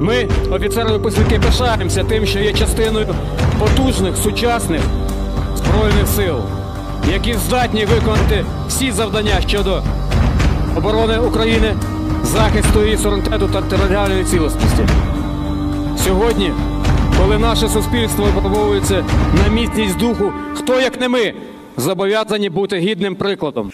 Ми, офіцери випускники, пишаємося тим, що є частиною потужних сучасних збройних сил, які здатні виконати всі завдання щодо оборони України, захисту її суверенітету та територіальної цілісності. Сьогодні, коли наше суспільство випробовується на міцність духу, хто як не ми зобов'язані бути гідним прикладом.